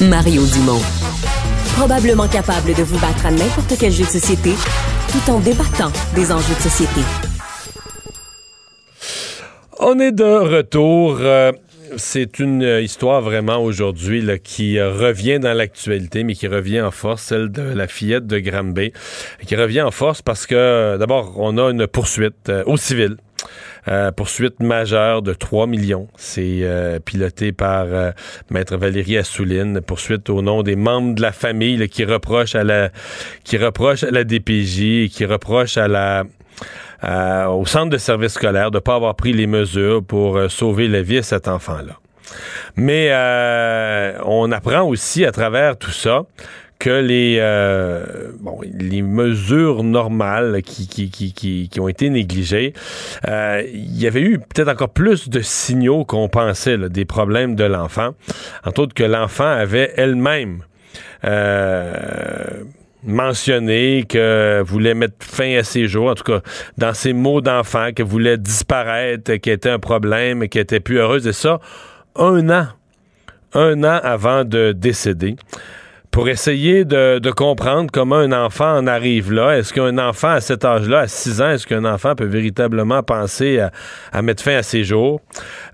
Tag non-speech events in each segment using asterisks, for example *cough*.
Mario Dumont. Probablement capable de vous battre à n'importe quel jeu de société tout en débattant des enjeux de société. On est de retour. Euh, c'est une histoire vraiment aujourd'hui qui revient dans l'actualité, mais qui revient en force, celle de la fillette de Granby, qui revient en force parce que d'abord, on a une poursuite euh, au civil. Euh, poursuite majeure de 3 millions. C'est piloté par maître Valérie Assouline. Poursuite au nom des membres de la famille qui reprochent à la qui reprochent à la DPJ et qui reprochent à la euh, au centre de service scolaire de ne pas avoir pris les mesures pour euh, sauver la vie à cet enfant-là. Mais euh, on apprend aussi à travers tout ça que les, bon, les mesures normales qui, qui, qui, qui, ont été négligées, il y avait eu peut-être encore plus de signaux qu'on pensait des problèmes de l'enfant. Entre autres que l'enfant avait elle-même mentionné que voulait mettre fin à ses jours, en tout cas dans ses mots d'enfant, que voulait disparaître, qui était un problème, qui était plus heureuse. Et ça, un an, un an avant de décéder pour essayer de, comprendre comment un enfant en arrive là. Est-ce qu'un enfant à cet âge-là, à 6 ans, est-ce qu'un enfant peut véritablement penser à, mettre fin à ses jours?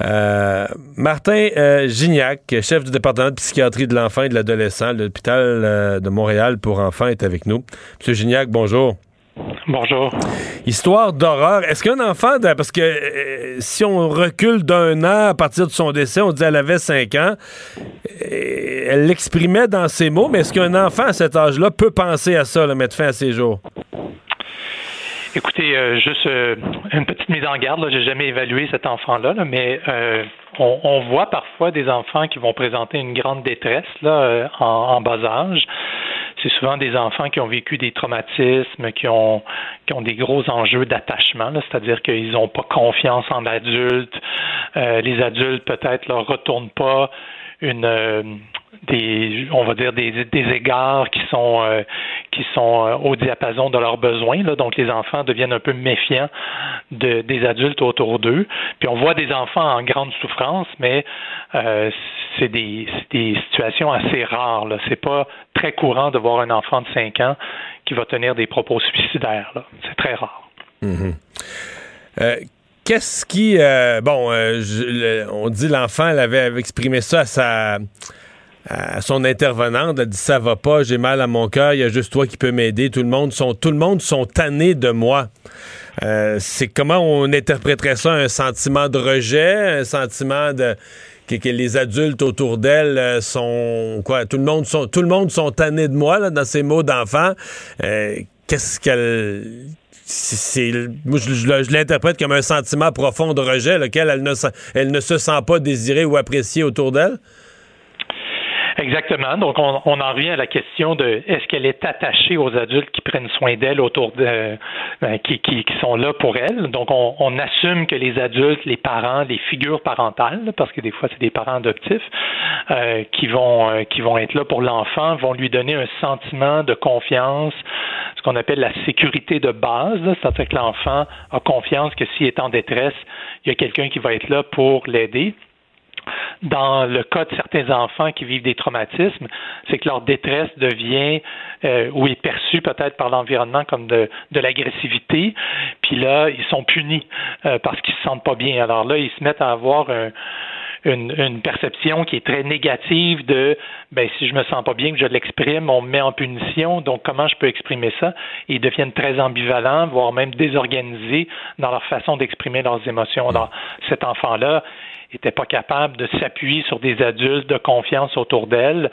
Euh, Martin euh, Gignac, chef du département de psychiatrie de l'enfant et de l'adolescent de l'hôpital euh, de Montréal pour enfants, est avec nous. Monsieur Gignac, bonjour. Bonjour. Histoire d'horreur. Est-ce qu'un enfant, parce que euh, si on recule d'un an à partir de son décès, on dit qu'elle avait 5 ans, euh, elle l'exprimait dans ses mots, mais est-ce qu'un enfant à cet âge-là peut penser à ça, mettre fin à ses jours? Écoutez, euh, juste une petite mise en garde. J'ai jamais évalué cet enfant-là, mais on, voit parfois des enfants qui vont présenter une grande détresse là, en, bas âge c'est souvent des enfants qui ont vécu des traumatismes, qui ont, qui ont des gros enjeux d'attachement, c'est-à-dire qu'ils n'ont pas confiance en l'adulte. Euh, les adultes peut-être leur retournent pas une euh, des on va dire des, égards qui sont euh, euh, au diapason de leurs besoins donc les enfants deviennent un peu méfiants de, des adultes autour d'eux puis on voit des enfants en grande souffrance mais c'est des, situations assez rares là c'est pas très courant de voir un enfant de 5 ans qui va tenir des propos suicidaires c'est très rare mm-hmm. Qu'est-ce qui. Euh, bon, euh, on dit l'enfant, avait exprimé ça à sa. À son intervenante, elle dit ça va pas, j'ai mal à mon cœur, il y a juste toi qui peux m'aider. Tout le monde sont, tout le monde sont tannés de moi. Euh, c'est comment on interpréterait ça, un sentiment de rejet, un sentiment de que, les adultes autour d'elle sont quoi Tout le monde sont, tout le monde sont tannés de moi là, dans ces mots d'enfant. Qu'est-ce qu'elle c'est, moi, je, l'interprète comme un sentiment profond de rejet, lequel elle ne se sent pas désirée ou appréciée autour d'elle? Exactement. Donc, on, en revient à la question de est-ce qu'elle est attachée aux adultes qui prennent soin d'elle autour de, euh, qui, qui, sont là pour elle. Donc, on, assume que les adultes, les parents, les figures parentales, parce que des fois c'est des parents adoptifs euh, qui vont euh, qui vont être là pour l'enfant, vont lui donner un sentiment de confiance, ce qu'on appelle la sécurité de base. C'est-à-dire que l'enfant a confiance que s'il est en détresse, il y a quelqu'un qui va être là pour l'aider dans le cas de certains enfants qui vivent des traumatismes, c'est que leur détresse devient euh, ou est perçue peut-être par l'environnement comme de, l'agressivité, puis là, ils sont punis euh, parce qu'ils se sentent pas bien. Alors là, ils se mettent à avoir une, perception qui est très négative de ben si je me sens pas bien que je l'exprime, on me met en punition, donc comment je peux exprimer ça? ils deviennent très ambivalents, voire même désorganisés dans leur façon d'exprimer leurs émotions. Alors, cet enfant-là, n'était pas capable de s'appuyer sur des adultes de confiance autour d'elle,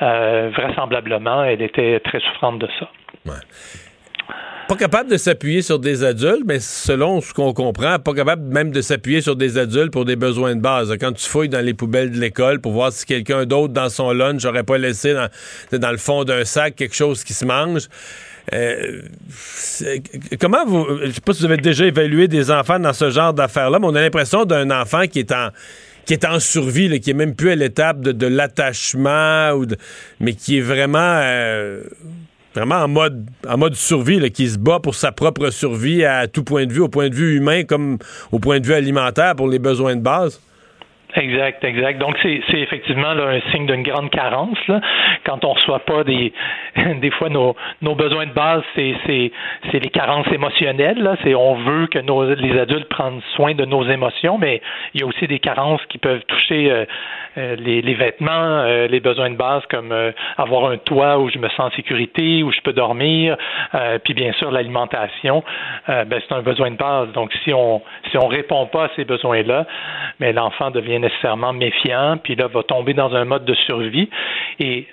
euh, vraisemblablement, elle était très souffrante de ça. Pas capable de s'appuyer sur des adultes, mais selon ce qu'on comprend, pas capable même de s'appuyer sur des adultes pour des besoins de base. Quand tu fouilles dans les poubelles de l'école pour voir si quelqu'un d'autre dans son lunch n'aurait pas laissé dans, le fond d'un sac quelque chose qui se mange, euh, comment vous. Je sais pas si vous avez déjà évalué des enfants dans ce genre d'affaires-là, mais on a l'impression d'un enfant qui est en qui est en survie, qui est même plus à l'étape de, l'attachement, mais qui est vraiment, euh, vraiment en mode, en mode survie, qui se bat pour sa propre survie à tout point de vue, au point de vue humain comme au point de vue alimentaire pour les besoins de base. Exact, exact. Donc, c'est effectivement un signe d'une grande carence. Là. Quand on ne reçoit pas des, *laughs* des fois nos, besoins de base, c'est les carences émotionnelles. Là. On veut que nos, les adultes prennent soin de nos émotions, mais il y a aussi des carences qui peuvent toucher euh, euh, les, vêtements, euh, les besoins de base comme avoir un toit où je me sens en sécurité, où je peux dormir, puis bien sûr l'alimentation. ben, c'est un besoin de base. Donc, si on si on répond pas à ces besoins-là, mais l'enfant devient nécessairement méfiant, puis là, va tomber dans un mode de survie. Et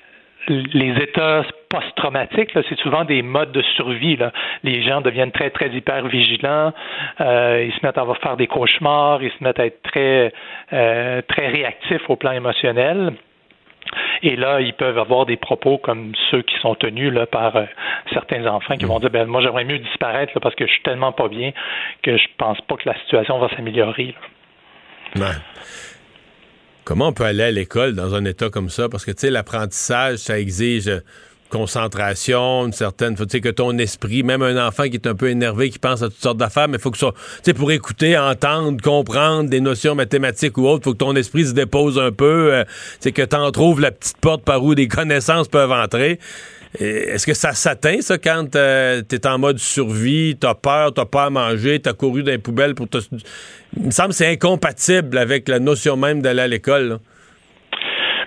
les états post-traumatiques, c'est souvent des modes de survie. Là. Les gens deviennent très, très hyper vigilants, euh, ils se mettent à faire des cauchemars, ils se mettent à être très, euh, très réactifs au plan émotionnel. Et là, ils peuvent avoir des propos comme ceux qui sont tenus là, par euh, certains enfants qui vont dire ben, Moi, j'aimerais mieux disparaître parce que je suis tellement pas bien que je pense pas que la situation va s'améliorer. Comment on peut aller à l'école dans un état comme ça? Parce que, tu sais, l'apprentissage, ça exige concentration, une certaine, tu sais, que ton esprit, même un enfant qui est un peu énervé, qui pense à toutes sortes d'affaires, mais faut que ça, tu sais, pour écouter, entendre, comprendre des notions mathématiques ou autres, faut que ton esprit se dépose un peu, euh, tu sais, que t'en trouves la petite porte par où des connaissances peuvent entrer. Est-ce que ça s'atteint, ça, quand euh, tu es en mode survie, t'as peur, t'as pas à manger, t'as couru dans les poubelles pour te... Il me semble que c'est incompatible avec la notion même d'aller à l'école.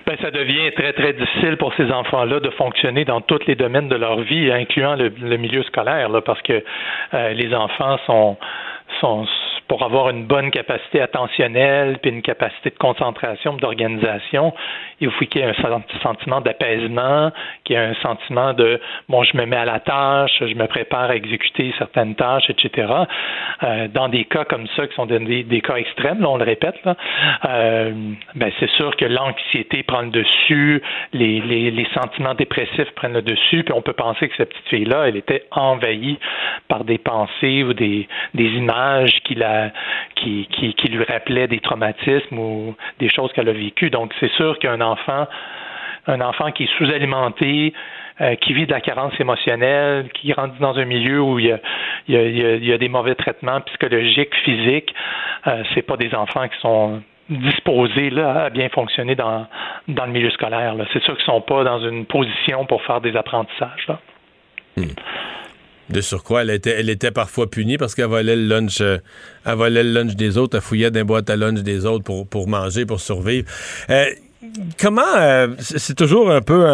Ben, ça devient très, très difficile pour ces enfants-là de fonctionner dans tous les domaines de leur vie, incluant le, milieu scolaire, là, parce que euh, les enfants sont pour avoir une bonne capacité attentionnelle puis une capacité de concentration, d'organisation, il faut qu'il y ait un sentiment d'apaisement, qu'il y ait un sentiment de bon, je me mets à la tâche, je me prépare à exécuter certaines tâches, etc. Euh, dans des cas comme ça, qui sont des, cas extrêmes, on le répète, là, euh, ben c'est sûr que l'anxiété prend le dessus, les sentiments dépressifs prennent le dessus, puis on peut penser que cette petite fille-là, elle était envahie par des pensées ou des, des images qui la qui, qui, lui rappelait des traumatismes ou des choses qu'elle a vécues. Donc, c'est sûr qu'un enfant, un enfant qui est sous-alimenté, euh, qui vit de la carence émotionnelle, qui grandit dans un milieu où il y a, des mauvais traitements psychologiques, physiques, euh, c'est pas des enfants qui sont disposés là, à bien fonctionner dans, dans le milieu scolaire. C'est sûr qu'ils ne sont pas dans une position pour faire des apprentissages. Là. Hmm. De surcroît, elle était, elle était parfois punie parce qu'elle volait le lunch, euh, elle volait le lunch des autres, elle fouillait des boîtes à lunch des autres pour, pour manger, pour survivre. Euh, comment, euh, c'est toujours un peu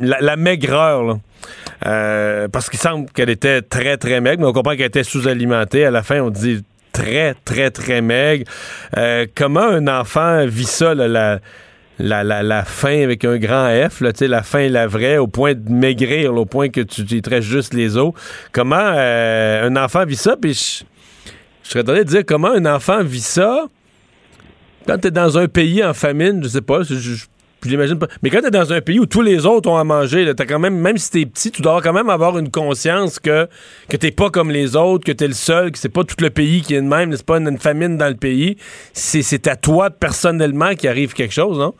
la, maigreur, parce qu'il semble qu'elle était très, très maigre, mais on comprend qu'elle était sous-alimentée. À la fin, on dit très, très, très maigre. comment un enfant vit ça, la la, la, la faim avec un grand F, là, la faim la vraie, au point de maigrir, au point que tu, tu juste les os. Comment euh, un enfant vit ça? Puis je, serais tenté de dire comment un enfant vit ça quand tu es dans un pays en famine, je sais pas, j'imagine pas. Mais quand tu es dans un pays où tous les autres ont à manger, là, as quand même, même si t'es petit, tu dois quand même avoir une conscience que, que t'es pas comme les autres, que t'es le seul, que c'est pas tout le pays qui est de même, c'est pas une, famine dans le pays. C'est à toi personnellement qui arrive quelque chose, non?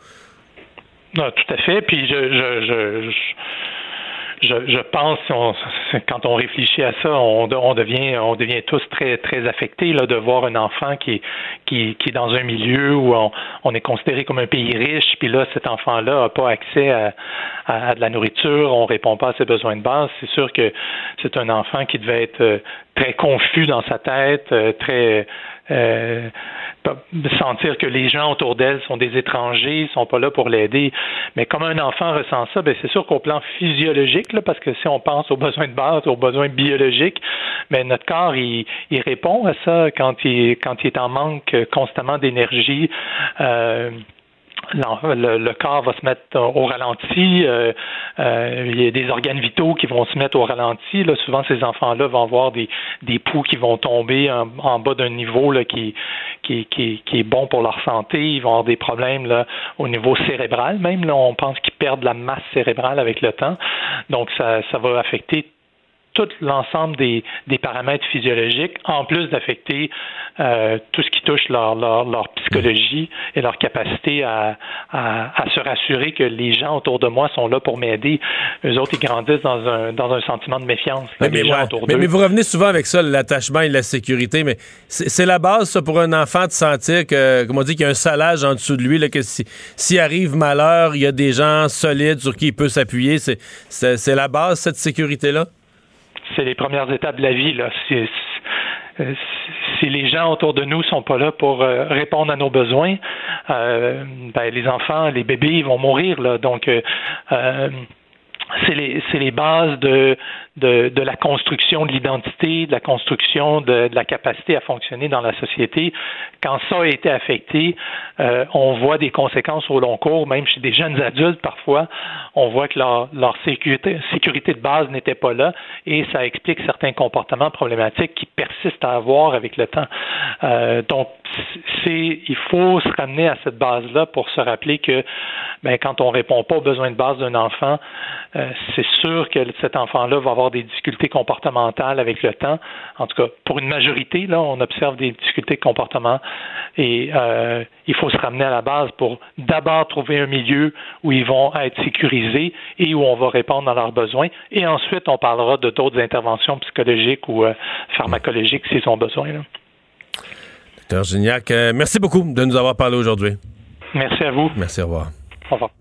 Non, tout à fait. Puis je, je, je je, je pense, on, quand on réfléchit à ça, on, devient, on devient tous très, très affectés là, de voir un enfant qui, qui, qui est dans un milieu où on, est considéré comme un pays riche, puis là, cet enfant-là n'a pas accès à, à, de la nourriture, on répond pas à ses besoins de base. C'est sûr que c'est un enfant qui devait être euh, très confus dans sa tête, euh, très euh, sentir que les gens autour d'elle sont des étrangers, sont pas là pour l'aider. Mais comme un enfant ressent ça, ben c'est sûr qu'au plan physiologique, là, parce que si on pense aux besoins de base, aux besoins biologiques, mais ben notre corps il, il répond à ça quand il quand il est en manque constamment d'énergie. Euh, le, corps va se mettre au ralenti. Euh, euh, il y a des organes vitaux qui vont se mettre au ralenti. Là, souvent, ces enfants-là vont avoir des, des poux qui vont tomber en, bas d'un niveau qui, est bon pour leur santé. Ils vont avoir des problèmes au niveau cérébral même. Là, on pense qu'ils perdent la masse cérébrale avec le temps. Donc, ça, ça va affecter tout l'ensemble des, des, paramètres physiologiques, en plus d'affecter euh, tout ce qui touche leur, leur, leur, psychologie et leur capacité à, à, à, se rassurer que les gens autour de moi sont là pour m'aider. Eux autres, ils grandissent dans un, dans un sentiment de méfiance. Mais, mais, mais, vous revenez souvent avec ça, l'attachement et la sécurité, mais c'est la base, ça, pour un enfant de sentir que, comme on dit, qu'il y a un salage en dessous de lui, là, que s'il si, arrive malheur, il y a des gens solides sur qui il peut s'appuyer. C'est la base, cette sécurité-là? C'est les premières étapes de la vie. Là. si les gens autour de nous sont pas là pour euh, répondre à nos besoins, euh, ben, les enfants, les bébés, ils vont mourir. Là. Donc, euh, c'est les, les bases de, de, de, la construction de l'identité, de la construction de, de, la capacité à fonctionner dans la société. Quand ça a été affecté, euh, on voit des conséquences au long cours, même chez des jeunes adultes parfois, on voit que leur, leur sécurité, sécurité de base n'était pas là et ça explique certains comportements problématiques qui persistent à avoir avec le temps. Euh, donc, c'est, il faut se ramener à cette base-là pour se rappeler que ben, quand on répond pas aux besoins de base d'un enfant, euh, c'est sûr que cet enfant-là va avoir des difficultés comportementales avec le temps. En tout cas, pour une majorité, là, on observe des difficultés de comportement et euh, il faut se ramener à la base pour d'abord trouver un milieu où ils vont être sécurisés et où on va répondre à leurs besoins. Et ensuite, on parlera de d'autres interventions psychologiques ou euh, pharmacologiques s'ils ont besoin. Là. Docteur Gignac, merci beaucoup de nous avoir parlé aujourd'hui. Merci à vous. Merci, au revoir. Au revoir.